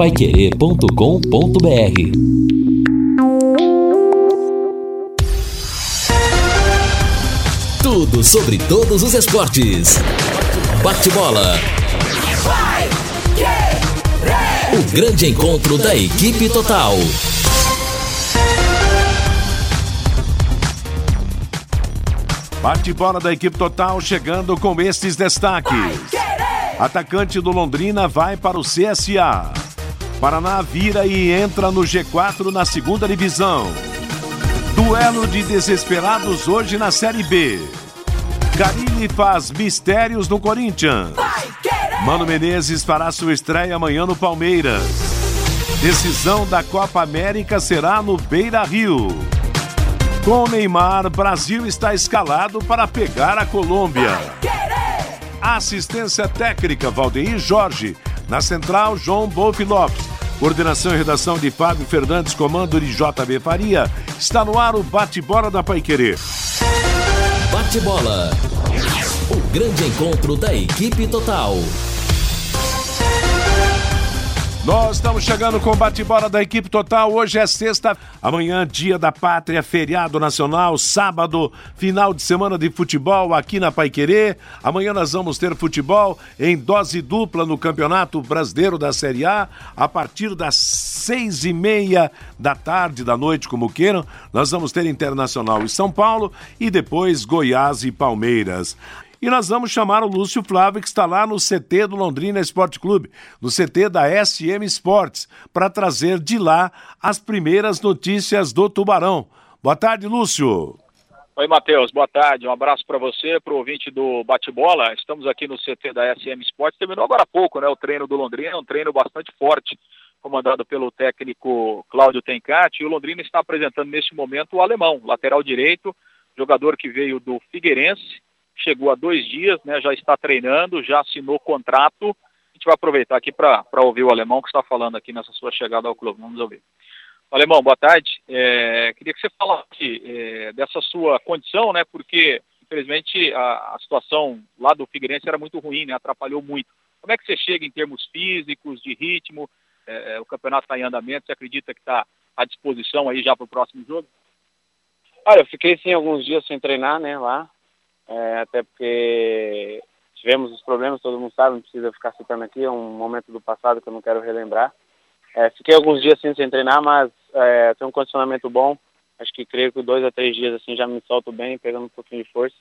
paiquerê.com.br Tudo sobre todos os esportes. Bate-bola. O grande encontro da equipe total. Bate-bola da equipe total chegando com estes destaques. Atacante do Londrina vai para o CSA. Paraná vira e entra no G4 na segunda divisão. Duelo de desesperados hoje na Série B. Carilli faz mistérios no Corinthians. Mano Menezes fará sua estreia amanhã no Palmeiras. Decisão da Copa América será no Beira Rio. Com Neymar, Brasil está escalado para pegar a Colômbia. Assistência técnica Valdeir Jorge. Na central, João Bolf Lopes. Coordenação e redação de Fábio Fernandes, comando de JB Faria. Está no ar o bate-bola da Paiquerê. Bate-bola. O grande encontro da equipe total. Nós estamos chegando com o bate-bola da equipe total. Hoje é sexta, amanhã, dia da pátria, feriado nacional, sábado, final de semana de futebol aqui na Paiquerê. Amanhã nós vamos ter futebol em dose dupla no Campeonato Brasileiro da Série A, a partir das seis e meia da tarde, da noite, como queiram. Nós vamos ter Internacional e São Paulo e depois Goiás e Palmeiras. E nós vamos chamar o Lúcio Flávio, que está lá no CT do Londrina Esporte Clube, no CT da SM Esportes, para trazer de lá as primeiras notícias do Tubarão. Boa tarde, Lúcio. Oi, Matheus. Boa tarde. Um abraço para você, para o ouvinte do Bate-Bola. Estamos aqui no CT da SM Esportes. Terminou agora há pouco, né? O treino do Londrina, um treino bastante forte, comandado pelo técnico Cláudio Tencati. E o Londrina está apresentando neste momento o alemão, lateral direito, jogador que veio do Figueirense chegou há dois dias, né, já está treinando, já assinou contrato. A gente vai aproveitar aqui para ouvir o alemão que está falando aqui nessa sua chegada ao clube. Vamos ouvir. Alemão, boa tarde. É, queria que você falasse é, dessa sua condição, né? Porque, infelizmente, a, a, situação lá do Figueirense era muito ruim, né? Atrapalhou muito. Como é que você chega em termos físicos, de ritmo? É, é o campeonato está em andamento. Você acredita que está à disposição aí já para o próximo jogo? Olha, eu fiquei sim alguns dias sem treinar, né? Lá é, até porque tivemos os problemas, todo mundo sabe, não precisa ficar citando aqui, é um momento do passado que eu não quero relembrar. É, fiquei alguns dias assim, sem treinar, mas é, tenho um condicionamento bom. Acho que creio que dois a três dias assim já me solto bem, pegando um pouquinho de força.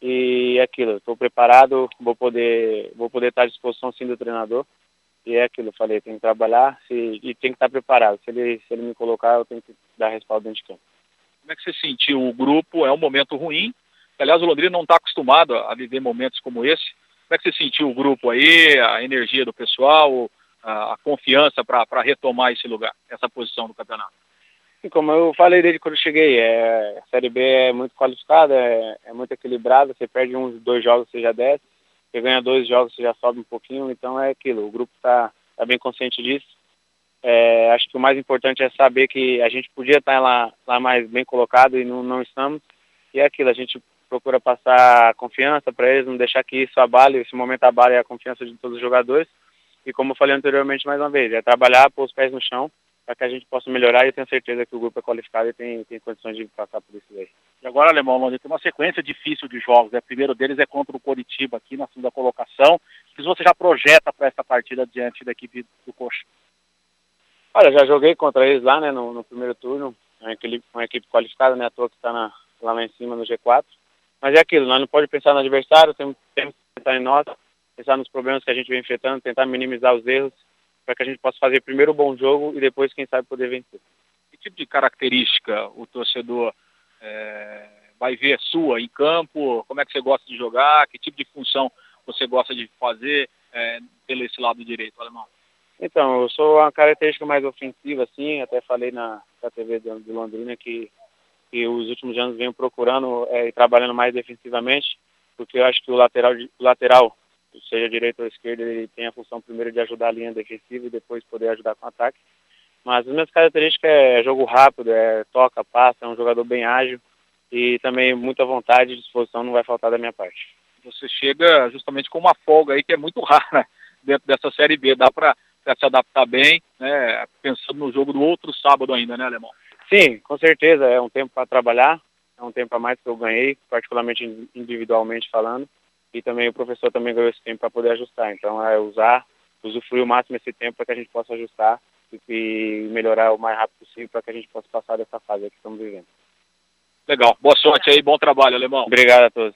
E é aquilo, estou preparado, vou poder, vou poder estar à disposição sim do treinador. E é aquilo, eu falei, tem que trabalhar se, e tem que estar preparado. Se ele, se ele me colocar, eu tenho que dar respaldo dentro de campo. Como é que você sentiu o grupo? É um momento ruim, Aliás, o Londrina não está acostumado a viver momentos como esse. Como é que você sentiu o grupo aí, a energia do pessoal, a, a confiança para retomar esse lugar, essa posição do campeonato? Como eu falei desde quando eu cheguei, é, a Série B é muito qualificada, é, é muito equilibrada, você perde uns dois jogos, você já desce, você ganha dois jogos, você já sobe um pouquinho, então é aquilo, o grupo está tá bem consciente disso. É, acho que o mais importante é saber que a gente podia estar lá, lá mais bem colocado e não, não estamos, e é aquilo, a gente procura passar confiança para eles, não deixar que isso abale, esse momento abale a confiança de todos os jogadores. E como eu falei anteriormente mais uma vez, é trabalhar, pôr os pés no chão para que a gente possa melhorar e eu tenho certeza que o grupo é qualificado e tem, tem condições de passar por isso aí. E agora, Alemão, Londrina tem uma sequência difícil de jogos. Né? O primeiro deles é contra o Coritiba aqui na segunda colocação. O que você já projeta para essa partida diante da equipe do Coxa? Olha, já joguei contra eles lá, né, no, no primeiro turno. É uma equipe, uma equipe qualificada, né, à toa que está lá em cima no G4. Mas é aquilo, nós não podemos pensar no adversário, temos, temos que pensar em nós, pensar nos problemas que a gente vem enfrentando, tentar minimizar os erros, para que a gente possa fazer primeiro um bom jogo e depois, quem sabe, poder vencer. Que tipo de característica o torcedor é, vai ver sua em campo? Como é que você gosta de jogar? Que tipo de função você gosta de fazer é, pelo esse lado direito, alemão? Então, eu sou uma característica mais ofensiva, assim, até falei na, na TV de, de Londrina que que os últimos anos venho procurando é, e trabalhando mais defensivamente, porque eu acho que o lateral, o lateral, seja direito ou esquerdo, ele tem a função primeiro de ajudar a linha defensiva e depois poder ajudar com o ataque. Mas as minhas características é jogo rápido, é toca, passa, é um jogador bem ágil e também muita vontade e disposição não vai faltar da minha parte. Você chega justamente com uma folga aí que é muito rara dentro dessa Série B. Dá para se adaptar bem, né? Pensando no jogo do outro sábado ainda, né, Alemão? Sim, com certeza. É um tempo para trabalhar, é um tempo a mais que eu ganhei, particularmente individualmente falando, e também o professor também ganhou esse tempo para poder ajustar. Então é usar, usufruir o máximo esse tempo para que a gente possa ajustar e melhorar o mais rápido possível para que a gente possa passar dessa fase que estamos vivendo. Legal. Boa sorte aí, bom trabalho, Alemão. Obrigado a todos.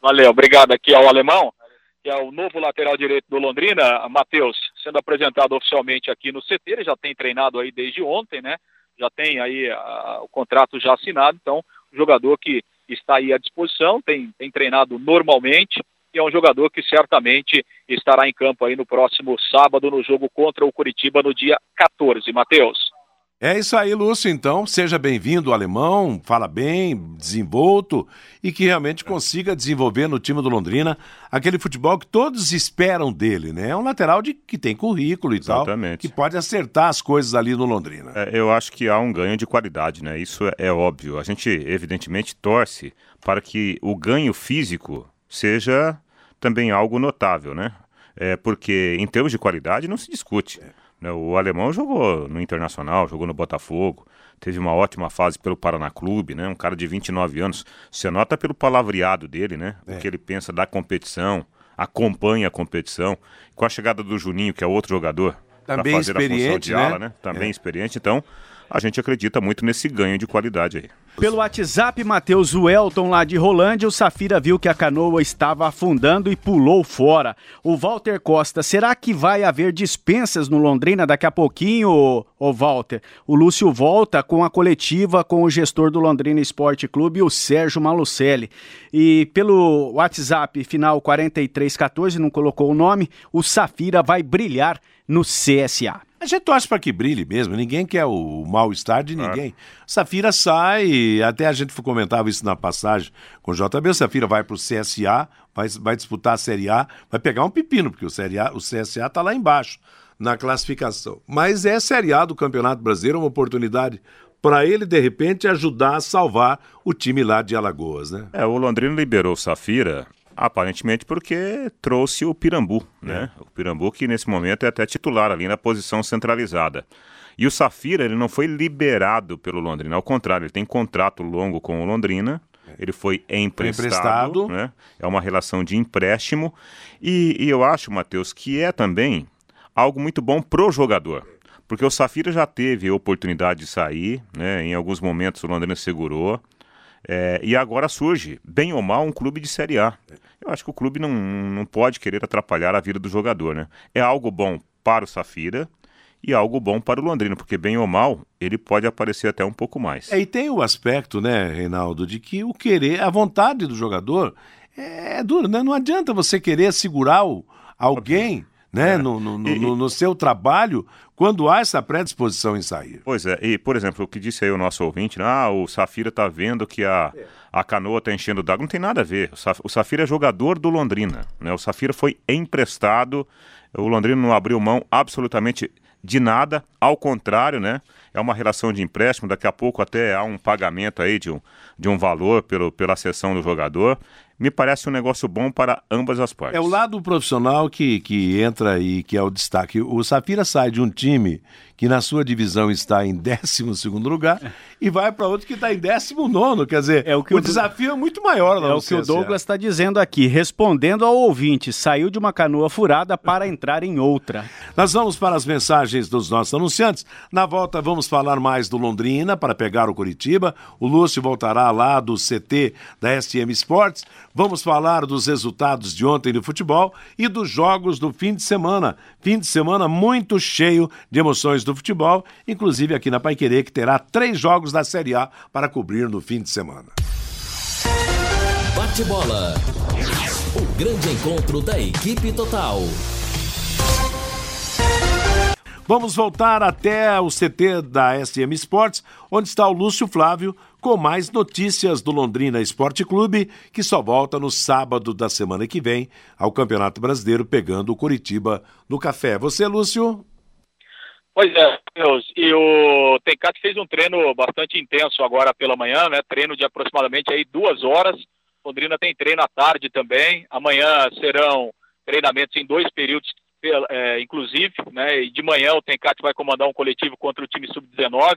Valeu, obrigado aqui ao Alemão, que é o novo lateral direito do Londrina, Matheus, sendo apresentado oficialmente aqui no CT, ele já tem treinado aí desde ontem, né? Já tem aí a, o contrato já assinado, então, jogador que está aí à disposição, tem, tem treinado normalmente, e é um jogador que certamente estará em campo aí no próximo sábado no jogo contra o Curitiba no dia 14. Matheus. É isso aí, Lúcio. Então, seja bem-vindo, alemão. Fala bem, desenvolto e que realmente consiga desenvolver no time do Londrina aquele futebol que todos esperam dele, né? É um lateral de, que tem currículo e Exatamente. tal, que pode acertar as coisas ali no Londrina. É, eu acho que há um ganho de qualidade, né? Isso é, é óbvio. A gente, evidentemente, torce para que o ganho físico seja também algo notável, né? É, porque em termos de qualidade não se discute. Né? O alemão jogou no Internacional, jogou no Botafogo, teve uma ótima fase pelo Paraná Clube, né? Um cara de 29 anos. Você nota pelo palavreado dele, né? É. O que ele pensa da competição, acompanha a competição. Com a chegada do Juninho, que é outro jogador, também fazer experiente, a função de ala, né? né? Também é. experiente. Então, a gente acredita muito nesse ganho de qualidade aí. Pelo WhatsApp, Matheus Welton, lá de Rolândia, o Safira viu que a canoa estava afundando e pulou fora. O Walter Costa, será que vai haver dispensas no Londrina daqui a pouquinho, ô, Walter? O Lúcio volta com a coletiva com o gestor do Londrina Esporte Clube, o Sérgio Malucelli. E pelo WhatsApp, final 4314, não colocou o nome, o Safira vai brilhar no CSA. A gente torce para que brilhe mesmo, ninguém quer o mal-estar de ninguém. Claro. Safira sai, até a gente comentava isso na passagem com o JB, Safira vai para o CSA, vai, vai disputar a Série A, vai pegar um pepino, porque o, Série a, o CSA está lá embaixo na classificação. Mas é Série A do Campeonato Brasileiro, uma oportunidade para ele, de repente, ajudar a salvar o time lá de Alagoas, né? É, o Londrina liberou o Safira Aparentemente porque trouxe o Pirambu, né? É. O Pirambu que nesse momento é até titular ali na posição centralizada. E o Safira, ele não foi liberado pelo Londrina, ao contrário, ele tem contrato longo com o Londrina, ele foi emprestado, emprestado. Né? é uma relação de empréstimo, e, e eu acho, Matheus, que é também algo muito bom pro jogador. Porque o Safira já teve a oportunidade de sair, né? em alguns momentos o Londrina segurou, é, e agora surge, bem ou mal, um clube de Série A. Eu acho que o clube não, não pode querer atrapalhar a vida do jogador, né? É algo bom para o Safira e algo bom para o Londrina, porque bem ou mal, ele pode aparecer até um pouco mais. É, e tem o aspecto, né, Reinaldo, de que o querer, a vontade do jogador é, é duro, né? Não adianta você querer segurar o, alguém né, é. no, no, no, no, seu trabalho, quando há essa predisposição em sair. Pois é, e por exemplo, o que disse aí o nosso ouvinte, né, ah, o Safira está vendo que a, a canoa está enchendo d'água, não tem nada a ver, o Safira é jogador do Londrina, né, o Safira foi emprestado, o Londrina não abriu mão absolutamente de nada, ao contrário, né, é uma relação de empréstimo, daqui a pouco até há um pagamento aí de um, de um valor pelo, pela sessão do jogador, me parece um negócio bom para ambas as partes. É o lado profissional que, que entra aí, que é o destaque. O Safira sai de um time que na sua divisão está em 12 lugar e vai para outro que está em 19. Quer dizer, é o, que o, o desafio é muito maior. É o que o Douglas está dizendo aqui, respondendo ao ouvinte: saiu de uma canoa furada para entrar em outra. Nós vamos para as mensagens dos nossos anunciantes. Na volta, vamos falar mais do Londrina para pegar o Curitiba. O Lúcio voltará lá do CT da SM Sports. Vamos falar dos resultados de ontem do futebol e dos jogos do fim de semana. Fim de semana muito cheio de emoções do futebol, inclusive aqui na Paiquerê, que terá três jogos da Série A para cobrir no fim de semana. Bate bola. O grande encontro da equipe total. Vamos voltar até o CT da SM Sports, onde está o Lúcio Flávio com mais notícias do Londrina Esporte Clube, que só volta no sábado da semana que vem ao Campeonato Brasileiro, pegando o Curitiba no café. Você, Lúcio? Pois é, Deus. E o Tencat fez um treino bastante intenso agora pela manhã, né? Treino de aproximadamente aí duas horas. Londrina tem treino à tarde também. Amanhã serão treinamentos em dois períodos é, inclusive, né? E de manhã o Tencate vai comandar um coletivo contra o time sub-19.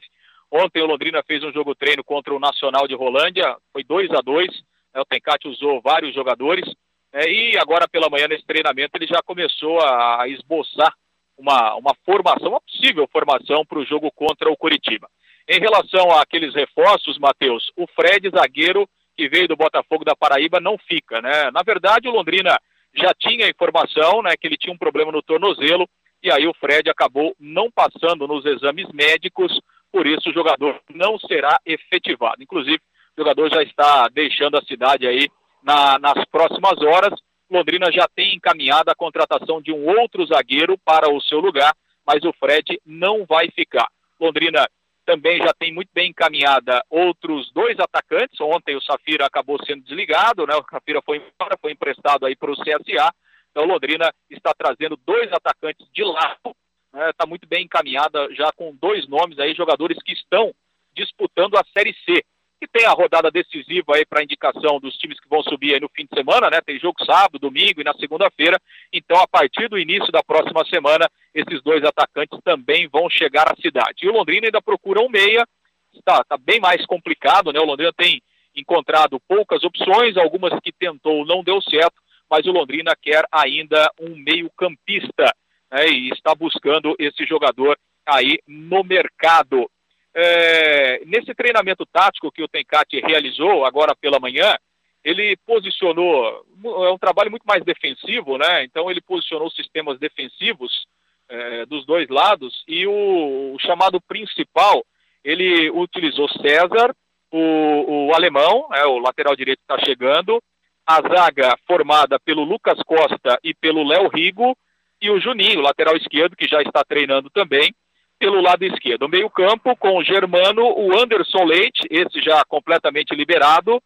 Ontem o Londrina fez um jogo treino contra o Nacional de Rolândia, foi 2 a 2 né, O Tencate usou vários jogadores. É, e agora pela manhã, nesse treinamento, ele já começou a esboçar uma, uma formação, uma possível formação para o jogo contra o Curitiba. Em relação àqueles reforços, Matheus, o Fred, zagueiro que veio do Botafogo da Paraíba, não fica, né? Na verdade, o Londrina já tinha informação, né, que ele tinha um problema no tornozelo, e aí o Fred acabou não passando nos exames médicos, por isso o jogador não será efetivado. Inclusive, o jogador já está deixando a cidade aí na, nas próximas horas. Londrina já tem encaminhado a contratação de um outro zagueiro para o seu lugar, mas o Fred não vai ficar. Londrina também já tem muito bem encaminhada outros dois atacantes. Ontem o Safira acabou sendo desligado, né? O Safira foi embora, foi emprestado aí para o CSA. Então Londrina está trazendo dois atacantes de lado. Está né? Tá muito bem encaminhada já com dois nomes aí, jogadores que estão disputando a Série C que tem a rodada decisiva aí para indicação dos times que vão subir aí no fim de semana, né? Tem jogo sábado, domingo e na segunda-feira. Então, a partir do início da próxima semana, esses dois atacantes também vão chegar à cidade. E o Londrina ainda procura um meia. Está, tá bem mais complicado, né? O Londrina tem encontrado poucas opções, algumas que tentou não deu certo, mas o Londrina quer ainda um meio-campista né? e está buscando esse jogador aí no mercado. É, nesse treinamento tático que o Tencati realizou agora pela manhã, ele posicionou, é um trabalho muito mais defensivo, né? Então ele posicionou sistemas defensivos é, dos dois lados e o, o, chamado principal, ele utilizou César, o, o alemão, né, o lateral direito está chegando, a zaga formada pelo Lucas Costa e pelo Léo Rigo, e o Juninho, lateral esquerdo, que já está treinando também, pelo lado esquerdo. O meio-campo com o Germano, o Anderson Leite, esse já completamente liberado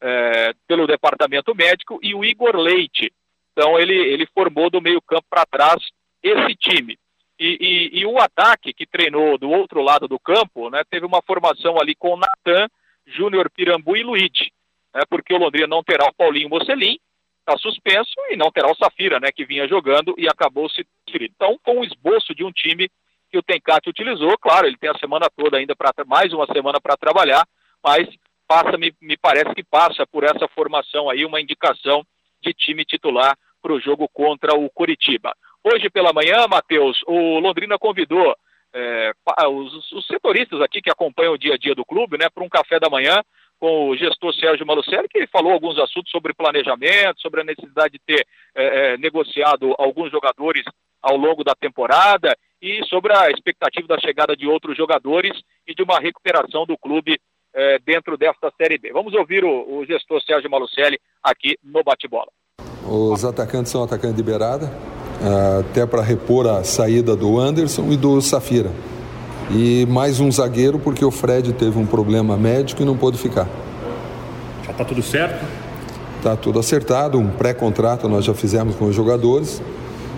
é, pelo departamento médico, e o Igor Leite. Então ele, ele formou do meio-campo para trás esse time. E, e, e, o ataque que treinou do outro lado do campo, né, teve uma formação ali com Natan, Júnior Pirambu e Luigi, né, porque o Londrina não terá o Paulinho Mocelin, está suspenso, e não terá o Safira, né, que vinha jogando e acabou se Então, com o esboço de um time que o Tencate utilizou. Claro, ele tem a semana toda ainda para mais uma semana para trabalhar, mas passa, me, me parece que passa por essa formação aí uma indicação de time titular para o jogo contra o Curitiba. Hoje pela manhã, Matheus, o Londrina convidou é, os, os, setoristas aqui que acompanham o dia a dia do clube, né, para um café da manhã com o gestor Sérgio Malucelli, que falou alguns assuntos sobre planejamento, sobre a necessidade de ter é, é, negociado alguns jogadores ao longo da temporada e sobre a expectativa da chegada de outros jogadores e de uma recuperação do clube eh, dentro desta Série B. Vamos ouvir o, o gestor Sérgio Malucelli aqui no Bate-Bola. Os atacantes são atacantes de beirada, eh, até para repor a saída do Anderson e do Safira. E mais um zagueiro, porque o Fred teve um problema médico e não pôde ficar. Já está tudo certo? Está tudo acertado, um pré-contrato nós já fizemos com os jogadores.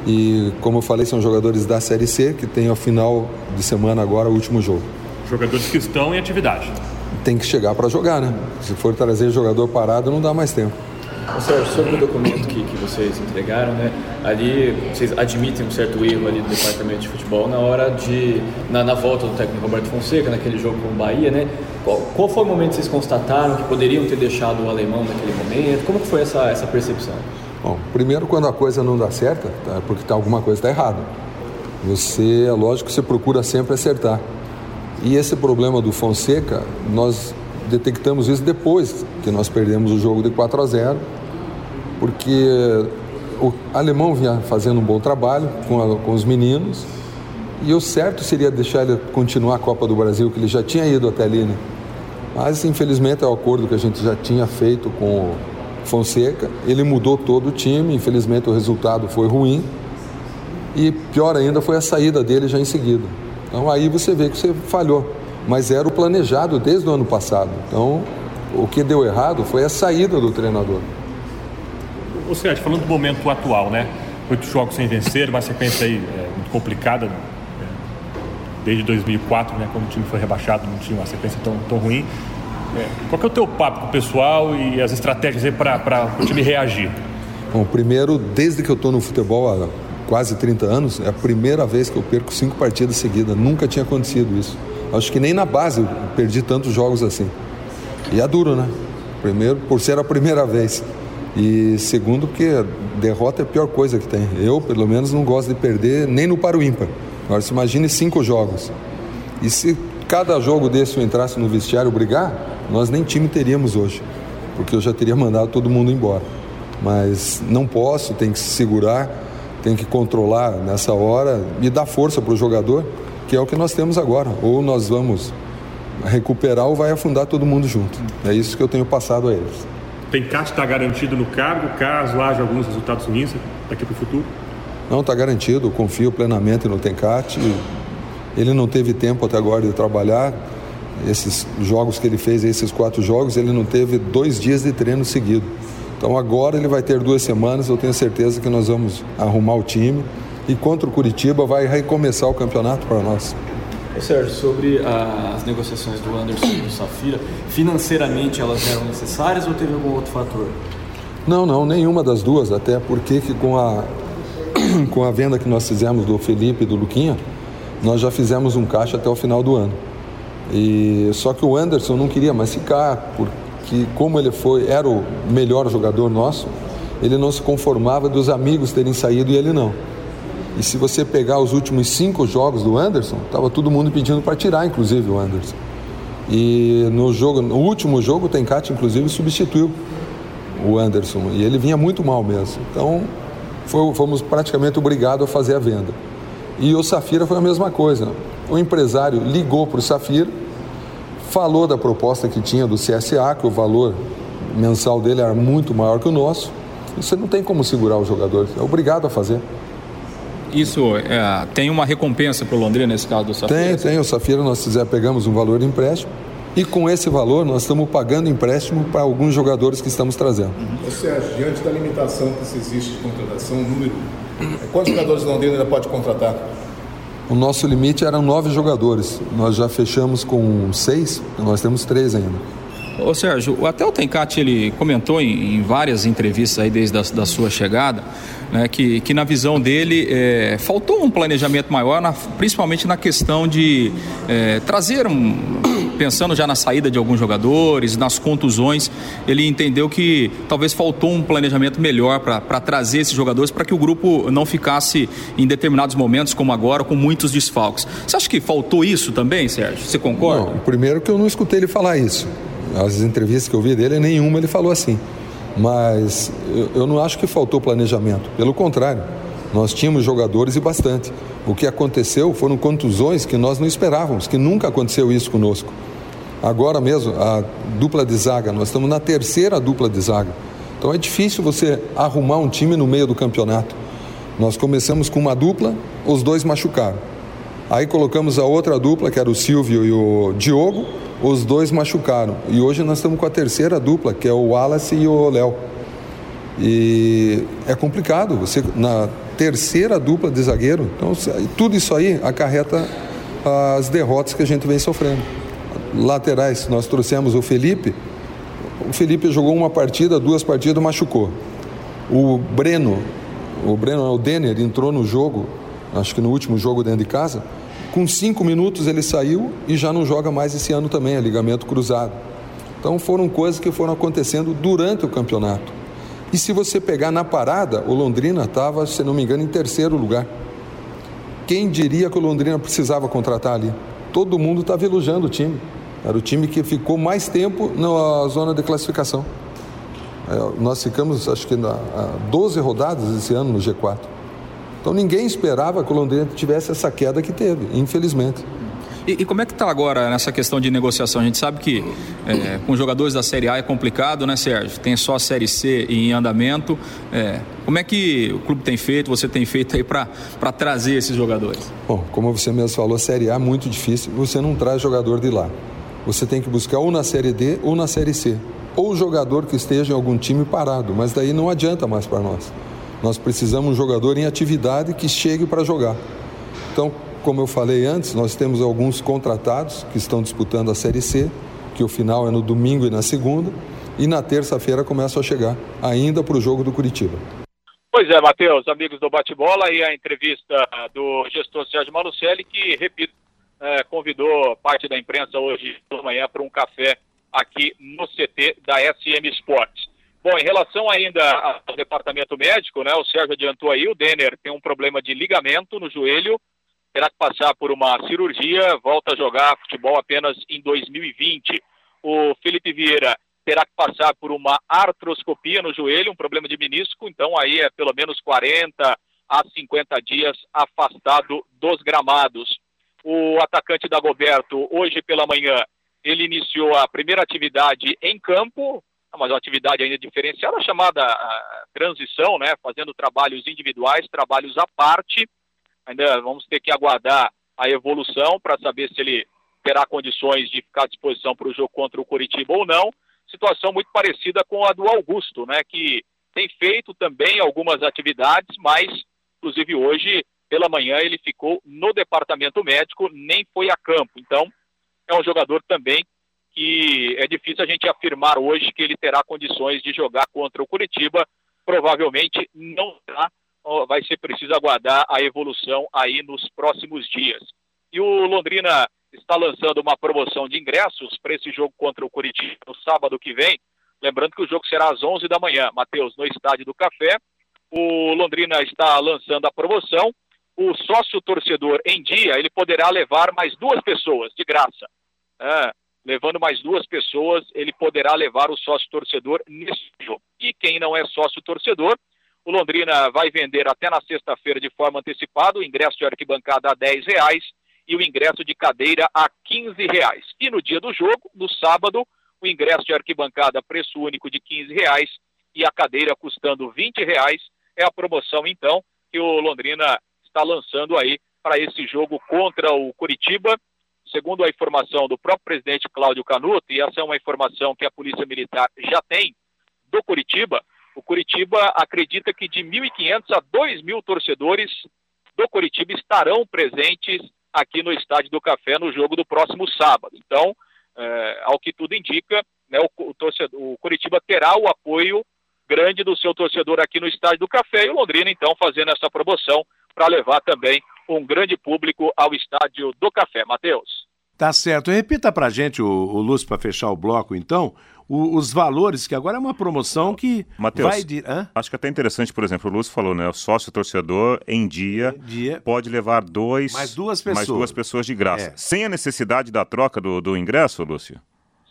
E, como eu falei, são jogadores da Série C que tem ao final de semana agora o último jogo. Jogadores que estão em atividade. Tem que chegar para jogar, né? Se for trazer jogador parado, não dá mais tempo. Ô Sérgio, sobre o documento que, que vocês entregaram, né? Ali vocês admitem um certo erro ali do departamento de futebol na hora de. na, na volta do técnico Roberto Fonseca, naquele jogo com o Bahia, né? Qual, qual foi o momento que vocês constataram que poderiam ter deixado o alemão naquele momento? Como que foi essa, essa percepção? Bom, primeiro quando a coisa não dá certo, tá, porque tá, alguma coisa está errada. Você, é lógico você procura sempre acertar. E esse problema do Fonseca, nós detectamos isso depois que nós perdemos o jogo de 4 a 0, porque o alemão vinha fazendo um bom trabalho com, a, com os meninos, e o certo seria deixar ele continuar a Copa do Brasil, que ele já tinha ido até ali, né? Mas infelizmente é o acordo que a gente já tinha feito com Fonseca. Ele mudou todo o time, infelizmente o resultado foi ruim. E pior ainda foi a saída dele já em seguida. Então aí você vê que você falhou. Mas era o planejado desde o ano passado. Então o que deu errado foi a saída do treinador. Ô Sérgio, falando do momento atual, né? Oito jogos sem vencer, uma sequência aí é, muito complicada. Né? Desde 2004, né, quando o time foi rebaixado, não tinha uma sequência tão, tão ruim. É. Qual que é o teu papo com o pessoal e as estratégias aí para o time reagir? Bom, primeiro, desde que eu estou no futebol há quase 30 anos, é a primeira vez que eu perco cinco partidas seguidas. Nunca tinha acontecido isso. Acho que nem na base eu perdi tantos jogos assim. E é duro, né? Primeiro, por ser a primeira vez. E segundo, porque derrota é a pior coisa que tem. Eu, pelo menos, não gosto de perder nem no para o ímpar. Agora, se imagine cinco jogos. E se cada jogo desse eu entrasse no vestiário brigar, nós nem time teríamos hoje. Porque eu já teria mandado todo mundo embora. Mas não posso, tem que se segurar, tem que controlar nessa hora e dar força para o jogador, que é o que nós temos agora. Ou nós vamos recuperar ou vai afundar todo mundo junto. É isso que eu tenho passado a eles. Tencate está garantido no cargo, caso haja alguns resultados ruins daqui para o futuro? Não, está garantido, confio plenamente no Tencate. Ele não teve tempo até agora de trabalhar. Esses jogos que ele fez, esses quatro jogos, ele não teve dois dias de treino seguido. Então agora ele vai ter duas semanas, eu tenho certeza que nós vamos arrumar o time e contra o Curitiba vai recomeçar o campeonato para nós. Sérgio, sobre as negociações do Anderson e do Safira, financeiramente elas eram necessárias ou teve algum outro fator? Não, não, nenhuma das duas, até porque que com a, com a venda que nós fizemos do Felipe e do Luquinha, nós já fizemos um caixa até o final do ano. E só que o Anderson não queria mais ficar, porque como ele foi, era o melhor jogador nosso, ele não se conformava dos amigos terem saído e ele não. E se você pegar os últimos cinco jogos do Anderson, estava todo mundo pedindo para tirar, inclusive o Anderson. E no jogo, no último jogo, o Tencate, inclusive, substituiu o Anderson. E ele vinha muito mal mesmo. Então, foi, fomos praticamente obrigados a fazer a venda. E o Safira foi a mesma coisa. O empresário ligou para o Safira, falou da proposta que tinha do CSA, que o valor mensal dele era muito maior que o nosso. Você não tem como segurar os jogadores, é obrigado a fazer. Isso é, tem uma recompensa para o Londrina nesse caso do Safira? Tem, tem. O Safira nós fizer, pegamos um valor de empréstimo e com esse valor nós estamos pagando empréstimo para alguns jogadores que estamos trazendo. Uhum. Sérgio, diante da limitação que se existe de contratação, número, quantos jogadores o Londrina ainda pode contratar? O nosso limite eram nove jogadores. Nós já fechamos com seis, nós temos três ainda. Ô Sérgio, até o Tencati ele comentou em, em, várias entrevistas aí desde a da sua chegada, né, que, que na visão dele é, faltou um planejamento maior, na, principalmente na questão de é, trazer um, pensando já na saída de alguns jogadores, nas contusões, ele entendeu que talvez faltou um planejamento melhor para trazer esses jogadores para que o grupo não ficasse em determinados momentos, como agora, com muitos desfalques. Você acha que faltou isso também, Sérgio? Você concorda? Não, primeiro que eu não escutei ele falar isso as entrevistas que eu vi dele, nenhuma ele falou assim. Mas eu, eu não acho que faltou planejamento. Pelo contrário, nós tínhamos jogadores e bastante. O que aconteceu foram contusões que nós não esperávamos, que nunca aconteceu isso conosco. Agora mesmo, a dupla de zaga, nós estamos na terceira dupla de zaga. Então é difícil você arrumar um time no meio do campeonato. Nós começamos com uma dupla, os dois machucaram. Aí colocamos a outra dupla, que era o Silvio e o Diogo, os dois machucaram. E hoje nós estamos com a terceira dupla, que é o Wallace e o Léo. E é complicado, você na terceira dupla de zagueiro, então tudo isso aí acarreta as derrotas que a gente vem sofrendo. Laterais, nós trouxemos o Felipe, o Felipe jogou uma partida, duas partidas, machucou. O Breno, o Breno, o Denner entrou no jogo, acho que no último jogo dentro de casa, com cinco minutos ele saiu e já não joga mais esse ano também, é ligamento cruzado. Então foram coisas que foram acontecendo durante o campeonato. E se você pegar na parada, o Londrina estava, se não me engano, em terceiro lugar. Quem diria que o Londrina precisava contratar ali? Todo mundo estava elogiando o time. Era o time que ficou mais tempo na zona de classificação. É, nós ficamos, acho que, na, 12 rodadas esse ano no G4. Então ninguém esperava que o Londrina tivesse essa queda que teve, infelizmente. E, e como é que está agora nessa questão de negociação? A gente sabe que é, com jogadores da Série A é complicado, né, Sérgio? Tem só a Série C em andamento. É, como é que o clube tem feito, você tem feito aí para trazer esses jogadores? Bom, como você mesmo falou, a Série A é muito difícil. Você não traz jogador de lá. Você tem que buscar ou na Série D ou na Série C. Ou jogador que esteja em algum time parado, mas daí não adianta mais para nós. Nós precisamos de um jogador em atividade que chegue para jogar. Então, como eu falei antes, nós temos alguns contratados que estão disputando a Série C, que o final é no domingo e na segunda, e na terça-feira começam a chegar, ainda para o jogo do Curitiba. Pois é, Matheus, amigos do Bate-Bola, e a entrevista do gestor Sérgio Malucelli, que, repito, é, convidou parte da imprensa hoje pela manhã para um café aqui no CT da SM Sports. Bom, em relação ainda ao departamento médico, né, o Sérgio adiantou aí, o Denner tem um problema de ligamento no joelho, terá que passar por uma cirurgia, volta a jogar futebol apenas em 2020. O Felipe Vieira terá que passar por uma artroscopia no joelho, um problema de menisco, então aí é pelo menos 40 a 50 dias afastado dos gramados. O atacante Dagoberto, hoje pela manhã, ele iniciou a primeira atividade em campo, mas uma atividade ainda diferenciada, chamada transição, né? Fazendo trabalhos individuais, trabalhos à parte. Ainda vamos ter que aguardar a evolução para saber se ele terá condições de ficar à disposição para o jogo contra o Curitiba ou não. Situação muito parecida com a do Augusto, né? Que tem feito também algumas atividades, mas, inclusive hoje, pela manhã, ele ficou no departamento médico, nem foi a campo. Então, é um jogador também que é difícil a gente afirmar hoje que ele terá condições de jogar contra o Curitiba. Provavelmente não terá, vai ser preciso aguardar a evolução aí nos próximos dias. E o Londrina está lançando uma promoção de ingressos para esse jogo contra o Curitiba no sábado que vem. Lembrando que o jogo será às 11 da manhã, Matheus, no Estádio do Café. O Londrina está lançando a promoção. O sócio torcedor em dia, ele poderá levar mais duas pessoas de graça. É, levando mais duas pessoas, ele poderá levar o sócio torcedor nesse jogo. E quem não é sócio torcedor, o Londrina vai vender até na sexta-feira de forma antecipada o ingresso de arquibancada a 10 reais e o ingresso de cadeira a 15 reais. E no dia do jogo, no sábado, o ingresso de arquibancada preço único de 15 reais e a cadeira custando 20 reais. É a promoção, então, que o Londrina está lançando aí para esse jogo contra o Curitiba segundo a informação do próprio presidente Cláudio Canuto, e essa é uma informação que a Polícia Militar já tem do Curitiba, o Curitiba acredita que de 1.500 a 2.000 torcedores do Curitiba estarão presentes aqui no Estádio do Café no jogo do próximo sábado. Então, é, ao que tudo indica, né, o, o, torcedor, o Curitiba terá o apoio grande do seu torcedor aqui no Estádio do Café e o Londrina, então, fazendo essa promoção para levar também um grande público ao Estádio do Café. Matheus. Tá certo. Repita para gente, o, o Lúcio, para fechar o bloco, então, o, os valores, que agora é uma promoção que Mateus, vai... De... Acho que é até interessante, por exemplo, o Lúcio falou, né? O sócio torcedor, em dia, dia, pode levar dois... Mais duas pessoas. Mais duas pessoas de graça. É. Sem a necessidade da troca do, do ingresso, Lúcio?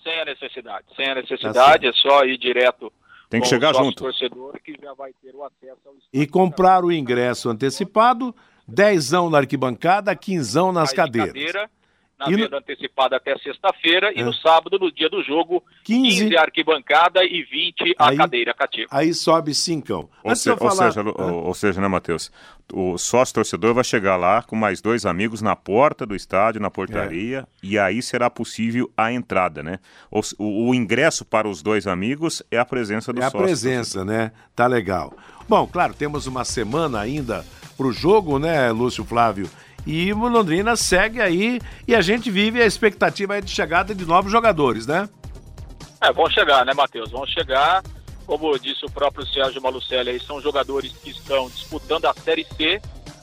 Sem a necessidade. Sem a necessidade, tá é só ir direto tem que chegar junto. torcedor que já vai ter o acesso ao E comprar o ingresso antecipado dezão na arquibancada, quinzão nas cadeiras. Cadeira, na e venda no... antecipada até sexta-feira, é. e no sábado, no dia do jogo, 15, 15 arquibancada e 20 a aí, cadeira cativa. Aí sobe cincão. Ou, se, ou, seja, ou, ou, seja, né, Matheus? O sócio-torcedor vai chegar lá com mais dois amigos na porta do estádio, na portaria, é. e aí será possível a entrada, né? O, o, o, ingresso para os dois amigos é a presença do sócio. É a presença, né? Tá legal. Bom, claro, temos uma semana ainda para o jogo, né, Lúcio Flávio? E o Londrina segue aí e a gente vive a expectativa de chegada de novos jogadores, né? É, vão chegar, né, Matheus? Vão chegar. Como disse o próprio Sérgio Malucelli, aí são jogadores que estão disputando a Série C.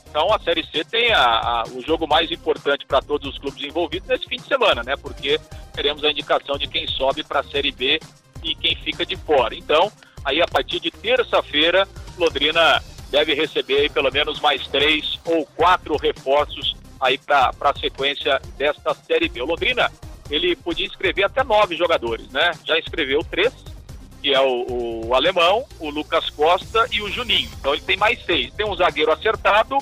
Então a Série C tem a, a, o jogo mais importante para todos os clubes envolvidos nesse fim de semana, né? Porque teremos a indicação de quem sobe para a Série B e quem fica de fora. Então, aí a partir de terça-feira, Londrina deve receber pelo menos mais três ou quatro reforços aí para a sequência desta Série B. O Londrina, ele podia inscrever até nove jogadores, né? Já inscreveu três, que é o, o, alemão, o Lucas Costa e o Juninho. Então ele tem mais seis. Tem um zagueiro acertado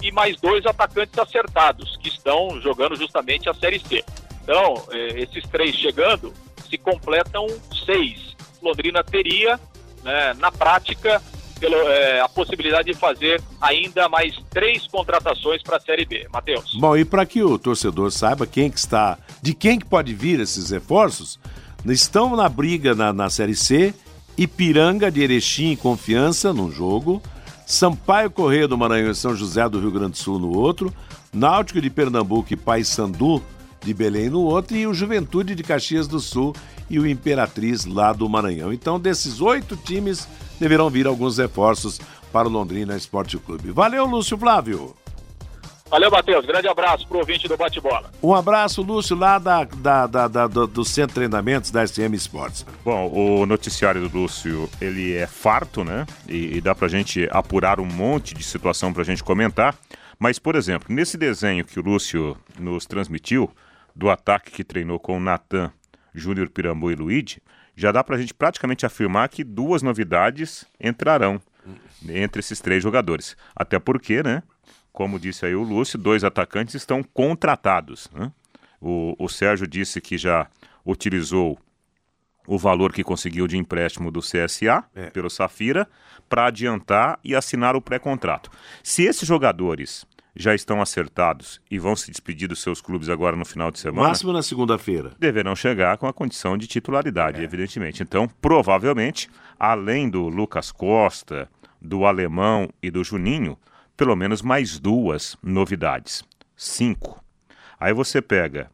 e mais dois atacantes acertados, que estão jogando justamente a Série C. Então, eh, esses três chegando, se completam seis. Londrina teria, né, na prática, pelo, é, a possibilidade de fazer ainda mais três contratações para a Série B. Matheus. Bom, e para que o torcedor saiba quem que está, de quem que pode vir esses reforços, estão na briga na, na Série C, Ipiranga de Erechim e Confiança num jogo, Sampaio Correia do Maranhão e São José do Rio Grande do Sul no outro, Náutico de Pernambuco e Paysandu de Belém no outro e o Juventude de Caxias do Sul e o Imperatriz lá do Maranhão. Então, desses oito times, deverão vir alguns reforços para o Londrina Esporte Clube. Valeu, Lúcio Flávio. Valeu, Matheus. Grande abraço pro ouvinte do Bate-Bola. Um abraço, Lúcio, lá da, da, da, da do, do, Centro de Treinamentos da SM Esportes. Bom, o noticiário do Lúcio, ele é farto, né? E, e dá pra gente apurar um monte de situação pra gente comentar. Mas, por exemplo, nesse desenho que o Lúcio nos transmitiu, do ataque que treinou com o Natan, Júnior Pirambu e Luigi, já dá pra gente praticamente afirmar que duas novidades entrarão entre esses três jogadores. Até porque, né? como disse aí o Lúcio, dois atacantes estão contratados. Né? O, o Sérgio disse que já utilizou o valor que conseguiu de empréstimo do CSA é. pelo Safira para adiantar e assinar o pré-contrato. Se esses jogadores já estão acertados e vão se despedir dos seus clubes agora no final de semana. Máximo na segunda-feira. Deverão chegar com a condição de titularidade, é. evidentemente. Então, provavelmente, além do Lucas Costa, do Alemão e do Juninho, pelo menos mais duas novidades. Cinco. Aí você pega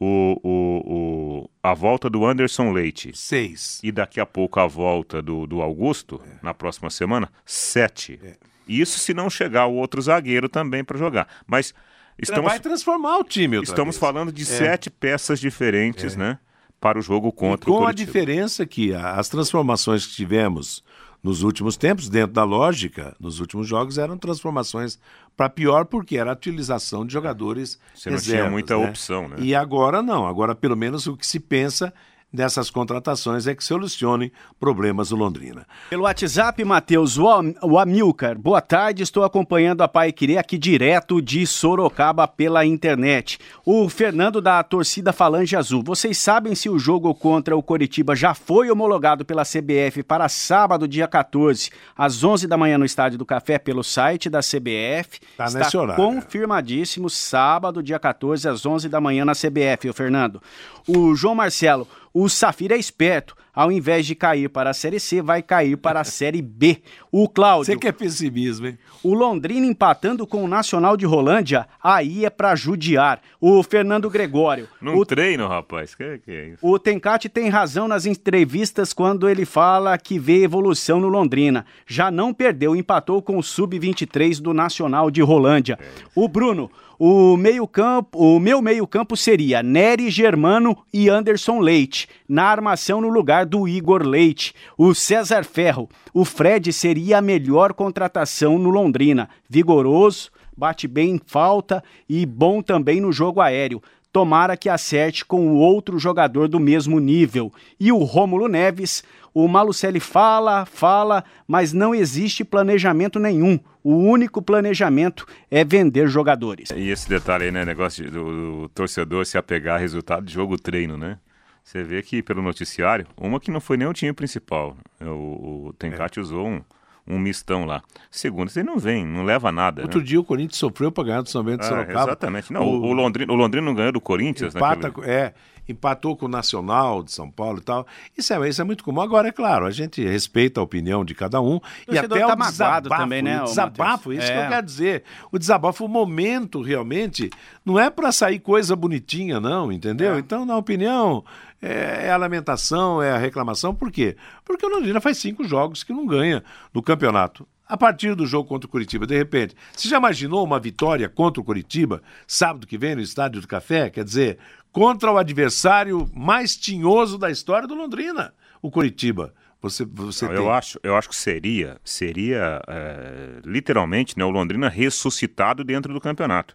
o, o, o, a volta do Anderson Leite. Seis. E daqui a pouco a volta do, do Augusto, é. na próxima semana, sete. É. Isso se não chegar o outro zagueiro também para jogar. Mas estamos. Vai transformar o time. Estamos vez. falando de é. sete peças diferentes, é. né? Para o jogo contra e com o Com a diferença que as transformações que tivemos nos últimos tempos, dentro da lógica, nos últimos jogos eram transformações para pior, porque era a utilização de jogadores. Você não reservas, tinha muita né? opção, né? E agora não, agora pelo menos o que se pensa dessas contratações é que solucione problemas do Londrina. Pelo WhatsApp, Matheus, o Amilcar. Boa tarde, estou acompanhando a Pai Querer aqui direto de Sorocaba pela internet. O Fernando da torcida Falange Azul. Vocês sabem se o jogo contra o Coritiba já foi homologado pela CBF para sábado, dia 14, às 11 da manhã no Estádio do Café pelo site da CBF? Tá Está nesse horário. confirmadíssimo, sábado, dia 14, às 11 da manhã na CBF, o Fernando. O João Marcelo, o Safira é esperto. Ao invés de cair para a Série C, vai cair para a Série B. O Cláudio. Você que é pessimismo, hein? O Londrina empatando com o Nacional de Rolândia, aí é para judiar. O Fernando Gregório. Não o... treino, rapaz. Que, que é isso? O Tencate tem razão nas entrevistas quando ele fala que vê evolução no Londrina. Já não perdeu, empatou com o Sub-23 do Nacional de Rolândia. É o Bruno. O meio-campo, o meu meio-campo seria Nery Germano e Anderson Leite, na armação no lugar do Igor Leite. O César Ferro, o Fred seria a melhor contratação no Londrina, vigoroso, bate bem em falta e bom também no jogo aéreo. Tomara que acerte com o outro jogador do mesmo nível. E o Rômulo Neves, o Malucelli fala, fala, mas não existe planejamento nenhum. O único planejamento é vender jogadores. E esse detalhe aí, né? Negócio do, do torcedor se apegar a resultado de jogo treino, né? Você vê que pelo noticiário, uma que não foi nem o time principal. O, o Tencate é. usou um, um mistão lá. Segundo, ele não vem, não leva nada. Outro né? dia o Corinthians sofreu para ganhar do São Bento de ah, Sorocaba. Exatamente. Não, o, o, Londrina, o Londrina não ganhou do Corinthians, empata, naquele... É, empatou com o Nacional de São Paulo e tal. Isso é, isso é muito comum. Agora, é claro, a gente respeita a opinião de cada um. e até tá o desabafo, também, né, o desabafo, isso é. que eu quero dizer. O desabafo, o momento realmente, não é para sair coisa bonitinha, não, entendeu? É. Então, na opinião, é, é, a lamentação, é a reclamação. Por quê? Porque o Londrina faz cinco jogos que não ganha no campeonato. A partir do jogo contra o Curitiba, de repente, você já imaginou uma vitória contra o Curitiba sábado que vem no Estádio do Café? Quer dizer, contra o adversário mais tinhoso da história do Londrina, o Curitiba. Você, você Não, eu acho, eu acho que seria, seria é, literalmente, né, o Londrina ressuscitado dentro do campeonato.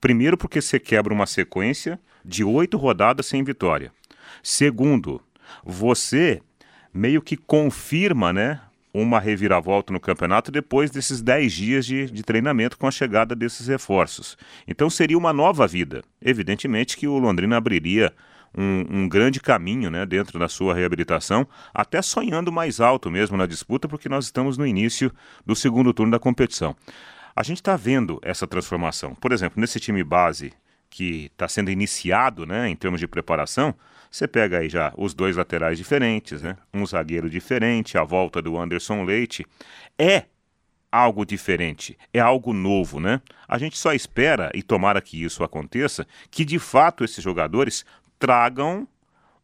Primeiro porque você quebra uma sequência de oito rodadas sem vitória. Segundo, você meio que confirma, né, uma reviravolta no campeonato depois desses 10 dias de, de, treinamento com a chegada desses reforços. Então seria uma nova vida. Evidentemente que o Londrina abriria um, um, grande caminho né, dentro da sua reabilitação, até sonhando mais alto mesmo na disputa, porque nós estamos no início do segundo turno da competição. A gente está vendo essa transformação. Por exemplo, nesse time base que está sendo iniciado né, em termos de preparação, você pega aí já os dois laterais diferentes, né? Um zagueiro diferente, a volta do Anderson Leite. É algo diferente, é algo novo, né? A gente só espera, e tomara que isso aconteça, que de fato esses jogadores tragam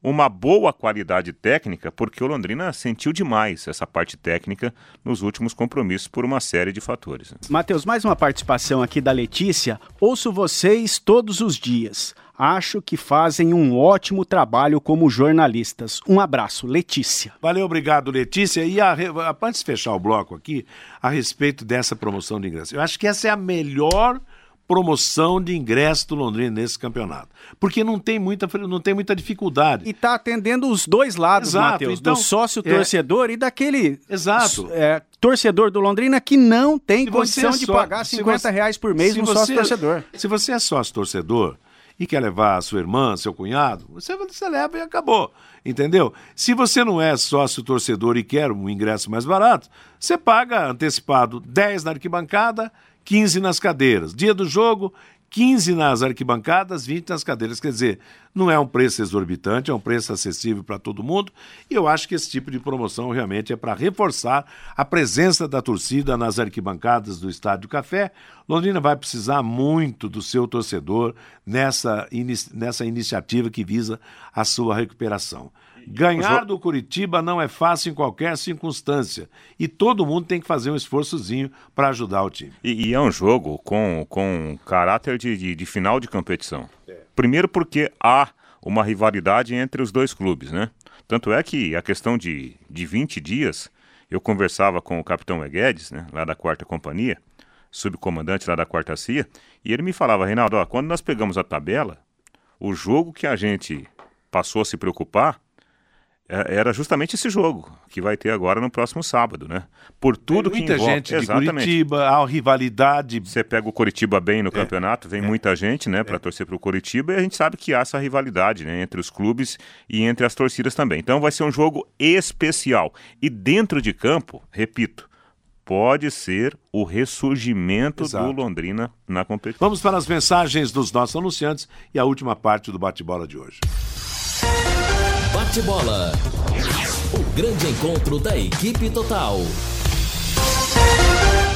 uma boa qualidade técnica, porque o Londrina sentiu demais essa parte técnica nos últimos compromissos por uma série de fatores. Matheus, mais uma participação aqui da Letícia. Ouço vocês todos os dias. Acho que fazem um ótimo trabalho como jornalistas. Um abraço, Letícia. Valeu, obrigado, Letícia. E a, a, antes de fechar o bloco aqui, a respeito dessa promoção de ingresso, eu acho que essa é a melhor promoção de ingresso do Londrina nesse campeonato. Porque não tem muita, não tem muita dificuldade. E está atendendo os dois lados, Matheus, então, do sócio torcedor é, e daquele exato. É, torcedor do Londrina que não tem se condição é de pagar 50 você, reais por mês no sócio torcedor. Se você é sócio torcedor e quer levar a sua irmã, seu cunhado, você, você leva e acabou. Entendeu? Se você não é sócio torcedor e quer um ingresso mais barato, você paga antecipado 10 na arquibancada 15 nas cadeiras. Dia do jogo, 15 nas arquibancadas, 20 nas cadeiras. Quer dizer, não é um preço exorbitante, é um preço acessível para todo mundo. E eu acho que esse tipo de promoção realmente é para reforçar a presença da torcida nas arquibancadas do Estádio Café. Londrina vai precisar muito do seu torcedor nessa, nessa iniciativa que visa a sua recuperação. Ganhar do Curitiba não é fácil em qualquer circunstância. E todo mundo tem que fazer um esforçozinho para ajudar o time. E, e, é um jogo com, com caráter de, de, de final de competição. É. Primeiro porque há uma rivalidade entre os dois clubes, né? Tanto é que a questão de, de 20 dias, eu conversava com o capitão Eguedes, né, lá da quarta companhia, subcomandante lá da quarta CIA, e ele me falava, Reinaldo, ó, quando nós pegamos a tabela, o jogo que a gente passou a se preocupar era justamente esse jogo que vai ter agora no próximo sábado, né? Por tudo que envolve... gente de Exatamente. Curitiba, a rivalidade. Você pega o Curitiba bem no é. campeonato, vem é. muita gente, né, para é. torcer para o Curitiba e a gente sabe que há essa rivalidade, né, entre os clubes e entre as torcidas também. Então vai ser um jogo especial e dentro de campo, repito, pode ser o ressurgimento Exato. do Londrina na competição. Vamos para as mensagens dos nossos anunciantes e a última parte do bate-bola de hoje. Bate-bola. O grande encontro da equipe total.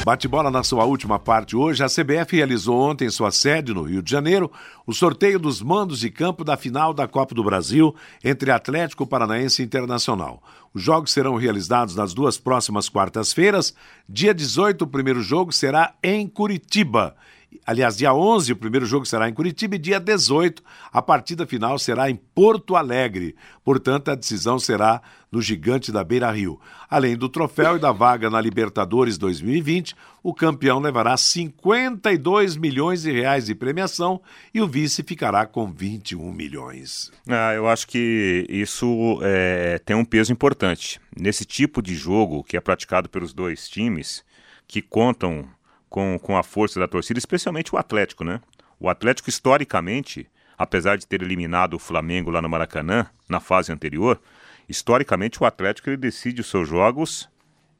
Bate-bola na sua última parte hoje. A CBF realizou ontem em sua sede no Rio de Janeiro o sorteio dos mandos de campo da final da Copa do Brasil entre Atlético Paranaense e Internacional. Os jogos serão realizados nas duas próximas quartas-feiras. Dia 18, o primeiro jogo será em Curitiba Aliás, dia 11, o primeiro jogo será em Curitiba e dia 18, a partida final será em Porto Alegre. Portanto, a decisão será no Gigante da Beira Rio. Além do troféu e da vaga na Libertadores 2020, o campeão levará 52 milhões de reais de premiação e o vice ficará com 21 milhões. Ah, eu acho que isso é, tem um peso importante. Nesse tipo de jogo que é praticado pelos dois times, que contam com, com a força da torcida, especialmente o Atlético, né? O Atlético, historicamente, apesar de ter eliminado o Flamengo lá no Maracanã, na fase anterior, historicamente o Atlético ele decide os seus jogos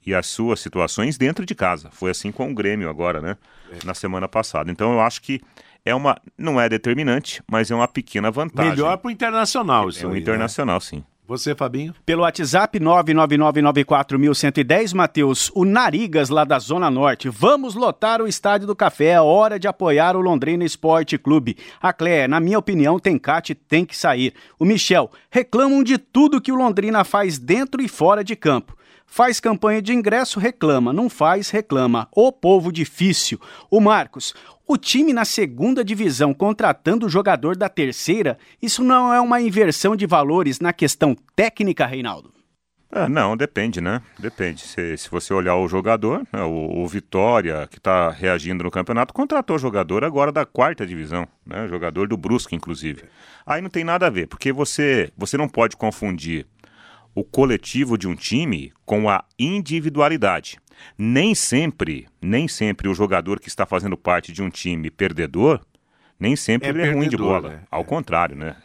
e as suas situações dentro de casa. Foi assim com o Grêmio agora, né? É. Na semana passada. Então eu acho que é uma. Não é determinante, mas é uma pequena vantagem. Melhor para o internacional, é, isso. É o internacional, né? sim. Você, Fabinho? Pelo WhatsApp 99994110, Matheus, o Narigas lá da Zona Norte. Vamos lotar o Estádio do Café, é hora de apoiar o Londrina Esporte Clube. A Cléia, na minha opinião, tem Cate, tem que sair. O Michel, reclamam de tudo que o Londrina faz dentro e fora de campo. Faz campanha de ingresso, reclama. Não faz, reclama. O povo difícil. O Marcos, o time na segunda divisão contratando o jogador da terceira, isso não é uma inversão de valores na questão técnica, Reinaldo? É, não, depende, né? Depende. Se, se você olhar o jogador, né, o, o, Vitória, que está reagindo no campeonato, contratou jogador agora da quarta divisão, né? Jogador do Brusque, inclusive. Aí não tem nada a ver, porque você, você não pode confundir o coletivo de um time com a individualidade. Nem sempre, nem sempre o jogador que está fazendo parte de um time perdedor, nem sempre é ele é ruim de bola. Né? Ao é. contrário, né?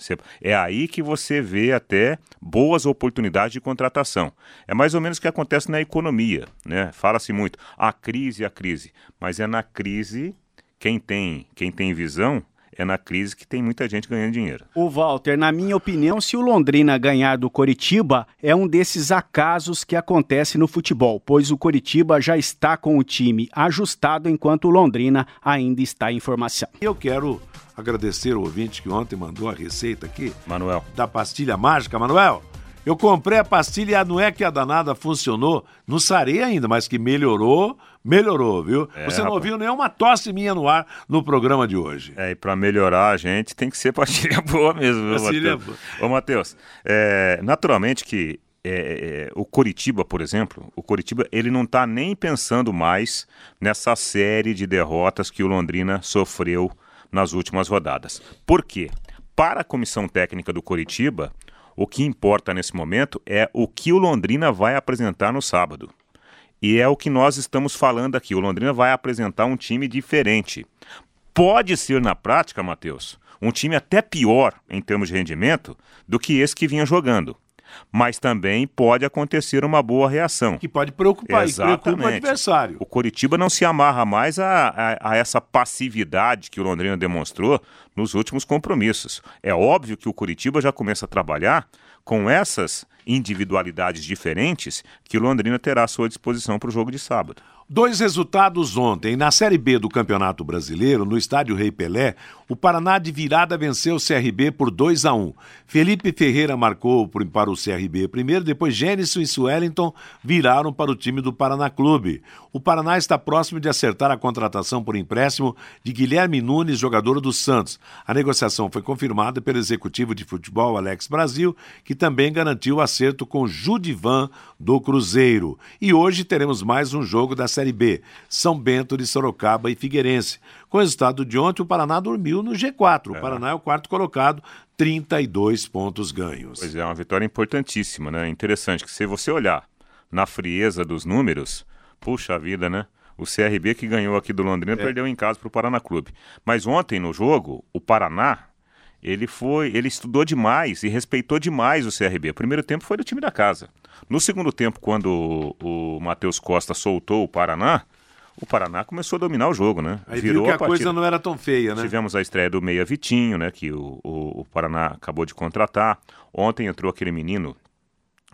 É aí que você vê até boas oportunidades de contratação. É mais ou menos o que acontece na economia, né? Fala-se muito, a crise, a crise. Mas é na crise quem tem, quem tem visão é na crise que tem muita gente ganhando dinheiro. O Walter, na minha opinião, se o Londrina ganhar do Coritiba, é um desses acasos que acontece no futebol, pois o Coritiba já está com o time ajustado enquanto o Londrina ainda está em formação. Eu quero agradecer o ouvinte que ontem mandou a receita aqui. Manuel. Da pastilha mágica. Manuel, eu comprei a pastilha e não é que a danada funcionou. Não sarei ainda, mas que melhorou, melhorou, viu? É, Você não rapaz. ouviu nenhuma tosse minha no ar no programa de hoje. É, e pra melhorar a gente tem que ser pastilha boa mesmo, viu, Pastilha Matheus? Ô, Matheus, é, naturalmente que é, é, o Coritiba, por exemplo, o Coritiba, ele não tá nem pensando mais nessa série de derrotas que o Londrina sofreu nas últimas rodadas. Por quê? Para a comissão técnica do Coritiba, o que importa nesse momento é o que o Londrina vai apresentar no sábado. E é o que nós estamos falando aqui. O Londrina vai apresentar um time diferente. Pode ser na prática, Matheus, um time até pior em termos de rendimento do que esse que vinha jogando. Mas também pode acontecer uma boa reação. Que pode preocupar, e preocupa o Exatamente. adversário. O Coritiba não se amarra mais a, a- a essa passividade que o Londrina demonstrou nos últimos compromissos. É óbvio que o Coritiba já começa a trabalhar com essas individualidades diferentes que o Londrina terá à sua disposição para o jogo de sábado. Dois resultados ontem. Na Série B do Campeonato Brasileiro, no estádio Rei Pelé, o Paraná de virada venceu o CRB por 2 a 1 Felipe Ferreira marcou para o CRB primeiro, depois Gênison e Suellington viraram para o time do Paraná Clube. O Paraná está próximo de acertar a contratação por empréstimo de Guilherme Nunes, jogador do Santos. A negociação foi confirmada pelo executivo de futebol Alex Brasil, que também garantiu o acerto com Judivan do Cruzeiro. E hoje teremos mais um jogo da Série B, São Bento de Sorocaba e Figueirense. Com o resultado de ontem, o Paraná dormiu no G4. O Paraná é o quarto colocado, 32 pontos ganhos. Pois é, uma vitória importantíssima, né? Interessante que se você olhar na frieza dos números, puxa vida, né? O CRB que ganhou aqui do Londrina perdeu em casa para o Paraná Clube. Mas ontem no jogo, o Paraná, ele foi, ele estudou demais e respeitou demais o CRB. O primeiro tempo foi do time da casa. No segundo tempo, quando o, o Matheus Costa soltou o Paraná, o Paraná começou a dominar o jogo, né? Aí viu que a coisa não era tão feia, né? Tivemos a estreia do Meia Vitinho, né? Que o, o, o Paraná acabou de contratar. Ontem entrou aquele menino,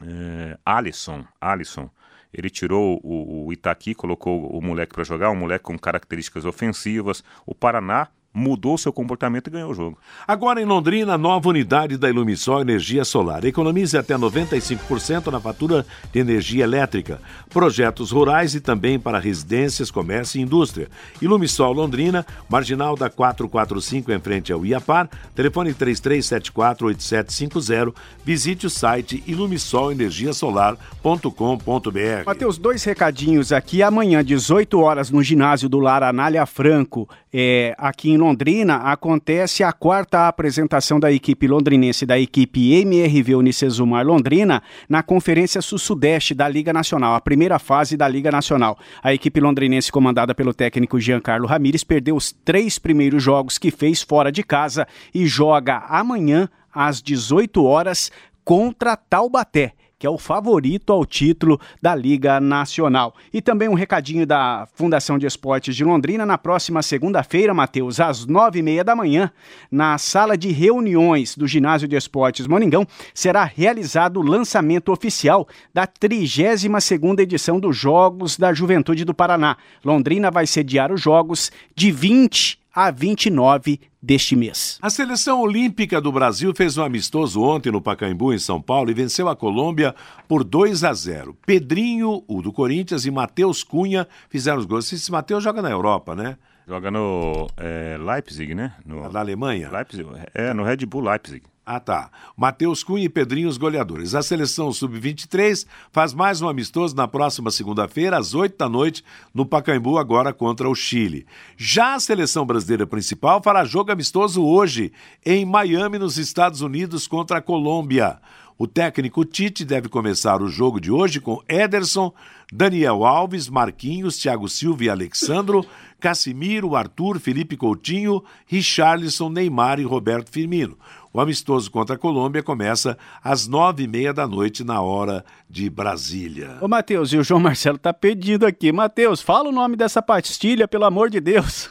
é, Alisson. Alisson. Ele tirou o, o Itaqui, colocou o moleque para jogar, um moleque com características ofensivas. O Paraná mudou seu comportamento e ganhou o jogo. Agora em Londrina, nova unidade da Ilumisol Energia Solar. Economize até 95% na fatura de energia elétrica. Projetos rurais e também para residências, comércio e indústria. Ilumisol Londrina, marginal da 445 em frente ao Iapar, telefone 33748750. Visite o site ilumisolenergiasolar.com.br. Matheus, dois recadinhos aqui. Amanhã, 18 horas, no ginásio do Lar Anália Franco, é, aqui em Londrina, acontece a quarta apresentação da equipe londrinense da equipe MRV Unicesumar Londrina na Conferência Sul-Sudeste da Liga Nacional, a primeira fase da Liga Nacional. A equipe londrinense, comandada pelo técnico Giancarlo Ramires, perdeu os três primeiros jogos que fez fora de casa e joga amanhã, às 18 horas, contra Taubaté que é o favorito ao título da Liga Nacional. E também um recadinho da Fundação de Esportes de Londrina, na próxima segunda-feira, Matheus, às nove e meia da manhã, na sala de reuniões do Ginásio de Esportes Moningão, será realizado o lançamento oficial da 32ª edição dos Jogos da Juventude do Paraná. Londrina vai sediar os Jogos de 20 a 29 deste mês. A seleção olímpica do Brasil fez um amistoso ontem no Pacaembu, em São Paulo, e venceu a Colômbia por 2 a 0. Pedrinho, o do Corinthians, e Matheus Cunha fizeram os gols. Esse Matheus joga na Europa, né? Joga no é, Leipzig, né? No, da Alemanha? Leipzig, é, no Red Bull Leipzig. Ah, tá. Matheus Cunha e Pedrinho, os goleadores. A seleção sub-23 faz mais um amistoso na próxima segunda-feira, às 8 da noite, no Pacaembu, agora contra o Chile. Já a seleção brasileira principal fará jogo amistoso hoje, em Miami, nos Estados Unidos, contra a Colômbia. O técnico Tite deve começar o jogo de hoje com Ederson, Daniel Alves, Marquinhos, Thiago Silva e Alexandro, Casimiro, Arthur, Felipe Coutinho, Richarlison, Neymar e Roberto Firmino. O amistoso contra a Colômbia começa às nove e meia da noite na hora de Brasília. Ô, Matheus, e o João Marcelo tá pedindo aqui. Matheus, fala o nome dessa pastilha, pelo amor de Deus.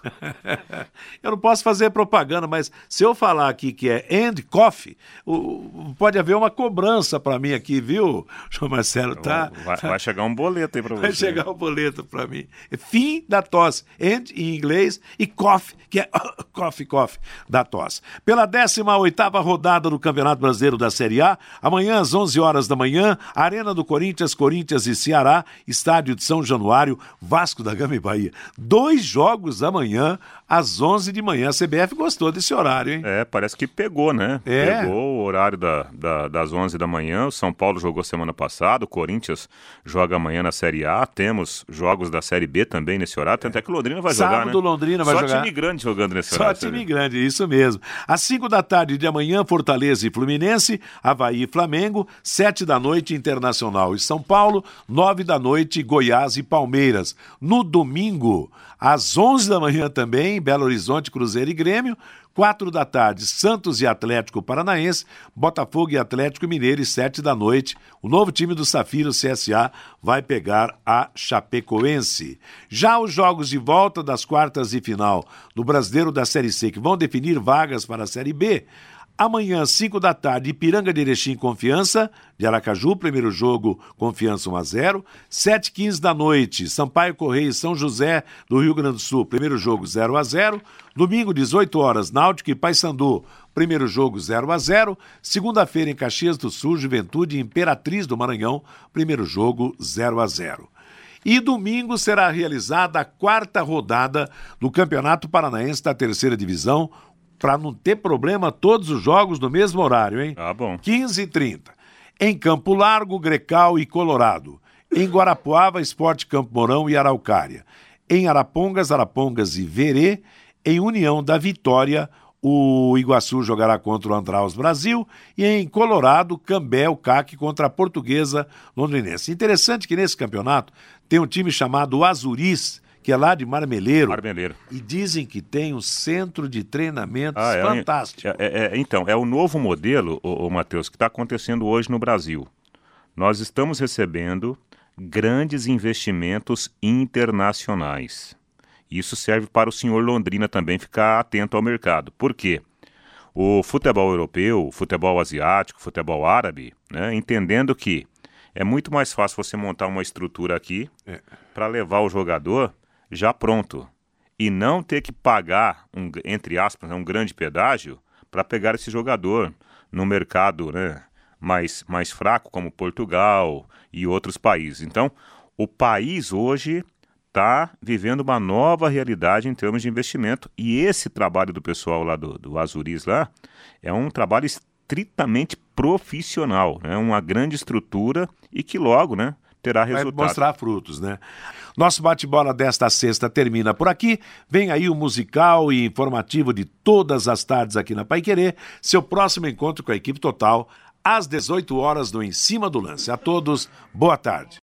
eu não posso fazer propaganda, mas se eu falar aqui que é End Coffee, pode haver uma cobrança para mim aqui, viu, João Marcelo? Tá, vai, vai chegar um boleto aí para você. Vai chegar um boleto para mim. É fim da tosse. End em inglês e coffee, que é coffee, coffee da tosse. Pela 18 rodada do Campeonato Brasileiro da Série A, amanhã às 11 horas da manhã, Arena do Corinthians, Corinthians e Ceará, Estádio de São Januário, Vasco da Gama e Bahia. Dois jogos amanhã às 11 de manhã. A CBF gostou desse horário, hein? É, parece que pegou, né? É. Pegou o horário da, da, das 11 da manhã. O São Paulo jogou semana passada, o Corinthians joga amanhã na Série A. Temos jogos da Série B também nesse horário. Tem até que o Londrina vai Sábado, jogar, né? Londrina vai Só jogar. Só time grande jogando nesse Só horário. Só time grande, isso mesmo. Às 5 da tarde de amanhã, Fortaleza e Fluminense, Havaí e Flamengo, 7 da noite, Internacional e São Paulo, 9 da noite, Goiás e Palmeiras. No domingo, às 11 da manhã também, Belo Horizonte, Cruzeiro e Grêmio. Quatro da tarde, Santos e Atlético Paranaense, Botafogo e Atlético Mineiro, e sete da noite, o novo time do Safiro CSA vai pegar a Chapecoense. Já os jogos de volta das quartas de final do Brasileiro da Série C, que vão definir vagas para a Série B, Amanhã, 5 da tarde, Ipiranga de Erechim Confiança, de Aracaju, primeiro jogo, Confiança 1 a 0 7 15 da noite, Sampaio Correia e São José, do Rio Grande do Sul, primeiro jogo 0 a 0 Domingo, 18 horas, Náutico e Paysandu, primeiro jogo 0 a 0 Segunda-feira, em Caxias do Sul, Juventude e Imperatriz do Maranhão, primeiro jogo 0 a 0 e domingo será realizada a quarta rodada do Campeonato Paranaense da Terceira Divisão, para não ter problema todos os jogos no mesmo horário, hein? Ah, bom. 15 e 30. Em Campo Largo, Grecal e Colorado. Em Guarapuava, Esporte Campo Mourão e Araucária. Em Arapongas, Arapongas e Verê. Em União da Vitória, o Iguaçu jogará contra o Andraus Brasil. E em Colorado, Cambé, o CAC contra a Portuguesa Londrinense. Interessante que nesse campeonato tem um time chamado Azuris que é lá de Marmeleiro. Marmeleiro. E dizem que tem um centro de treinamentos ah, é, fantástico. É, é, é, então, é o novo modelo, o, o Matheus, que está acontecendo hoje no Brasil. Nós estamos recebendo grandes investimentos internacionais. Isso serve para o senhor Londrina também ficar atento ao mercado. Por quê? O futebol europeu, o futebol asiático, futebol árabe, né, entendendo que é muito mais fácil você montar uma estrutura aqui é. para levar o jogador já pronto e não ter que pagar, um, entre aspas, né, um grande pedágio para pegar esse jogador no mercado né, mais, mais fraco, como Portugal e outros países. Então, o país hoje está vivendo uma nova realidade em termos de investimento. E esse trabalho do pessoal lá do, do Azuris lá é um trabalho estritamente profissional, né? uma grande estrutura e que logo, né? Terá resultado. Vai mostrar frutos, né? Nosso bate-bola desta sexta termina por aqui. Vem aí o musical e informativo de todas as tardes aqui na Pai Querer. Seu próximo encontro com a equipe total às 18 horas no Em Cima do Lance. A todos, boa tarde.